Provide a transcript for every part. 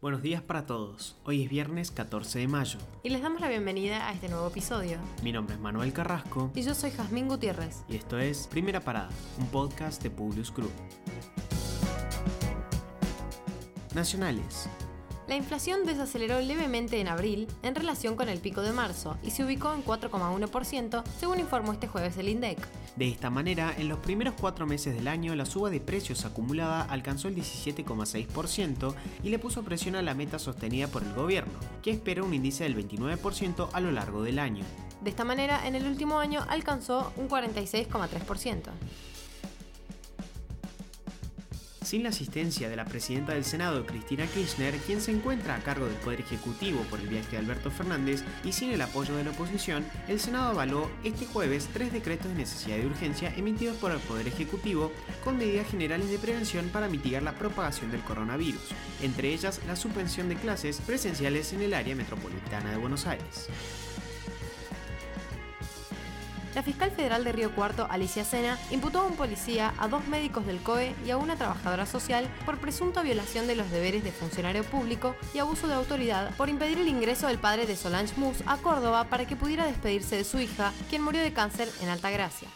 Buenos días para todos. Hoy es viernes 14 de mayo. Y les damos la bienvenida a este nuevo episodio. Mi nombre es Manuel Carrasco. Y yo soy Jazmín Gutiérrez. Y esto es Primera Parada, un podcast de Publius Group. Nacionales. La inflación desaceleró levemente en abril en relación con el pico de marzo y se ubicó en 4,1% según informó este jueves el INDEC. De esta manera, en los primeros cuatro meses del año la suba de precios acumulada alcanzó el 17,6% y le puso presión a la meta sostenida por el gobierno, que espera un índice del 29% a lo largo del año. De esta manera, en el último año alcanzó un 46,3%. Sin la asistencia de la presidenta del Senado, Cristina Kirchner, quien se encuentra a cargo del Poder Ejecutivo por el viaje de Alberto Fernández, y sin el apoyo de la oposición, el Senado avaló este jueves tres decretos de necesidad de urgencia emitidos por el Poder Ejecutivo con medidas generales de prevención para mitigar la propagación del coronavirus, entre ellas la suspensión de clases presenciales en el área metropolitana de Buenos Aires. La fiscal federal de Río Cuarto, Alicia Sena, imputó a un policía, a dos médicos del COE y a una trabajadora social por presunta violación de los deberes de funcionario público y abuso de autoridad por impedir el ingreso del padre de Solange Mus a Córdoba para que pudiera despedirse de su hija, quien murió de cáncer en Altagracia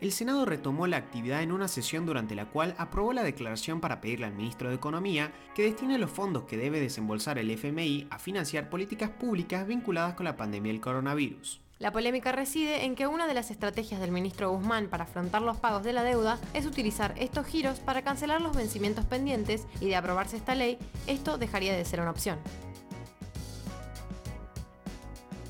el Senado retomó la actividad en una sesión durante la cual aprobó la declaración para pedirle al ministro de Economía que destine los fondos que debe desembolsar el FMI a financiar políticas públicas vinculadas con la pandemia del coronavirus. La polémica reside en que una de las estrategias del ministro Guzmán para afrontar los pagos de la deuda es utilizar estos giros para cancelar los vencimientos pendientes y de aprobarse esta ley, esto dejaría de ser una opción.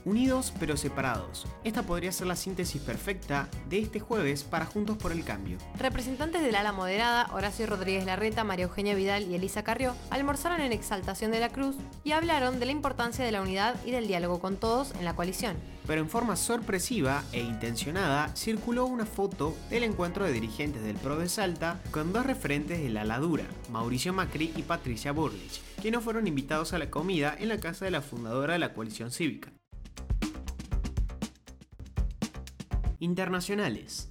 Unidos pero separados. Esta podría ser la síntesis perfecta de este jueves para Juntos por el Cambio. Representantes del ala moderada, Horacio Rodríguez Larreta, María Eugenia Vidal y Elisa Carrió, almorzaron en Exaltación de la Cruz y hablaron de la importancia de la unidad y del diálogo con todos en la coalición. Pero en forma sorpresiva e intencionada circuló una foto del encuentro de dirigentes del PRO de Salta con dos referentes de la ala dura, Mauricio Macri y Patricia Burlich, que no fueron invitados a la comida en la casa de la fundadora de la coalición cívica. Internacionales.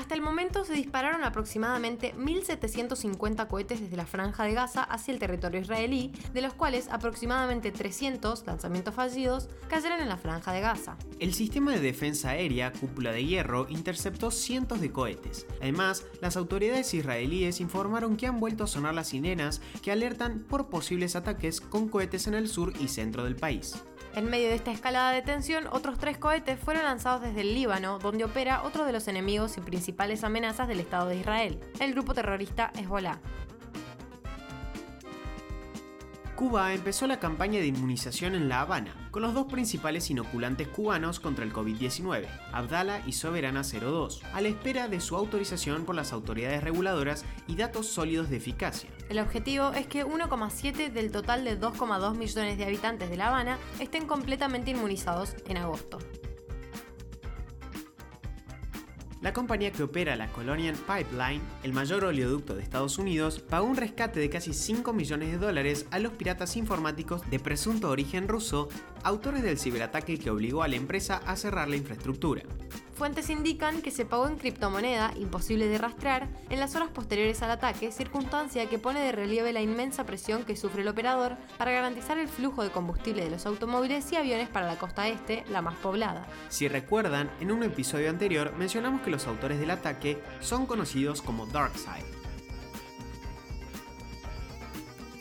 Hasta el momento se dispararon aproximadamente 1.750 cohetes desde la franja de Gaza hacia el territorio israelí, de los cuales aproximadamente 300 lanzamientos fallidos cayeron en la franja de Gaza. El sistema de defensa aérea Cúpula de Hierro interceptó cientos de cohetes. Además, las autoridades israelíes informaron que han vuelto a sonar las sirenas que alertan por posibles ataques con cohetes en el sur y centro del país. En medio de esta escalada de tensión, otros tres cohetes fueron lanzados desde el Líbano, donde opera otro de los enemigos y principales amenazas del Estado de Israel, el grupo terrorista Hezbollah. Cuba empezó la campaña de inmunización en La Habana, con los dos principales inoculantes cubanos contra el COVID-19, Abdala y Soberana 02, a la espera de su autorización por las autoridades reguladoras y datos sólidos de eficacia. El objetivo es que 1,7 del total de 2,2 millones de habitantes de La Habana estén completamente inmunizados en agosto. La compañía que opera la Colonial Pipeline, el mayor oleoducto de Estados Unidos, pagó un rescate de casi 5 millones de dólares a los piratas informáticos de presunto origen ruso, autores del ciberataque que obligó a la empresa a cerrar la infraestructura. Fuentes indican que se pagó en criptomoneda, imposible de rastrear, en las horas posteriores al ataque, circunstancia que pone de relieve la inmensa presión que sufre el operador para garantizar el flujo de combustible de los automóviles y aviones para la costa este, la más poblada. Si recuerdan, en un episodio anterior mencionamos que los autores del ataque son conocidos como DarkSide.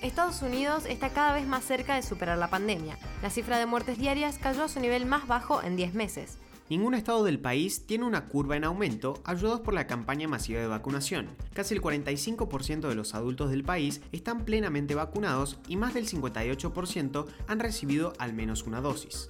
Estados Unidos está cada vez más cerca de superar la pandemia. La cifra de muertes diarias cayó a su nivel más bajo en 10 meses. Ningún estado del país tiene una curva en aumento, ayudados por la campaña masiva de vacunación. Casi el 45% de los adultos del país están plenamente vacunados y más del 58% han recibido al menos una dosis.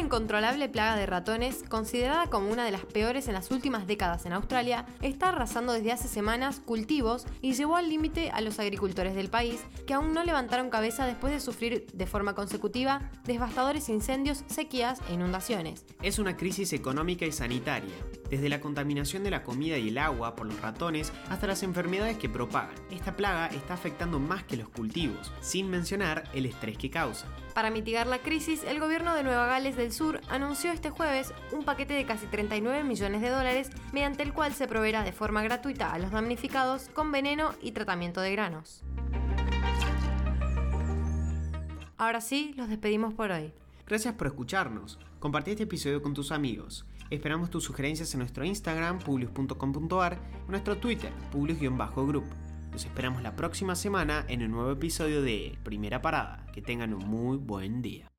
Incontrolable plaga de ratones, considerada como una de las peores en las últimas décadas en Australia, está arrasando desde hace semanas cultivos y llevó al límite a los agricultores del país, que aún no levantaron cabeza después de sufrir de forma consecutiva devastadores incendios, sequías e inundaciones. Es una crisis económica y sanitaria desde la contaminación de la comida y el agua por los ratones hasta las enfermedades que propagan. Esta plaga está afectando más que los cultivos, sin mencionar el estrés que causa. Para mitigar la crisis, el gobierno de Nueva Gales del Sur anunció este jueves un paquete de casi 39 millones de dólares mediante el cual se proveerá de forma gratuita a los damnificados con veneno y tratamiento de granos. Ahora sí, los despedimos por hoy. Gracias por escucharnos. Compartí este episodio con tus amigos. Esperamos tus sugerencias en nuestro Instagram, publius.com.ar, en nuestro Twitter, publius-group. Nos esperamos la próxima semana en un nuevo episodio de Primera Parada. Que tengan un muy buen día.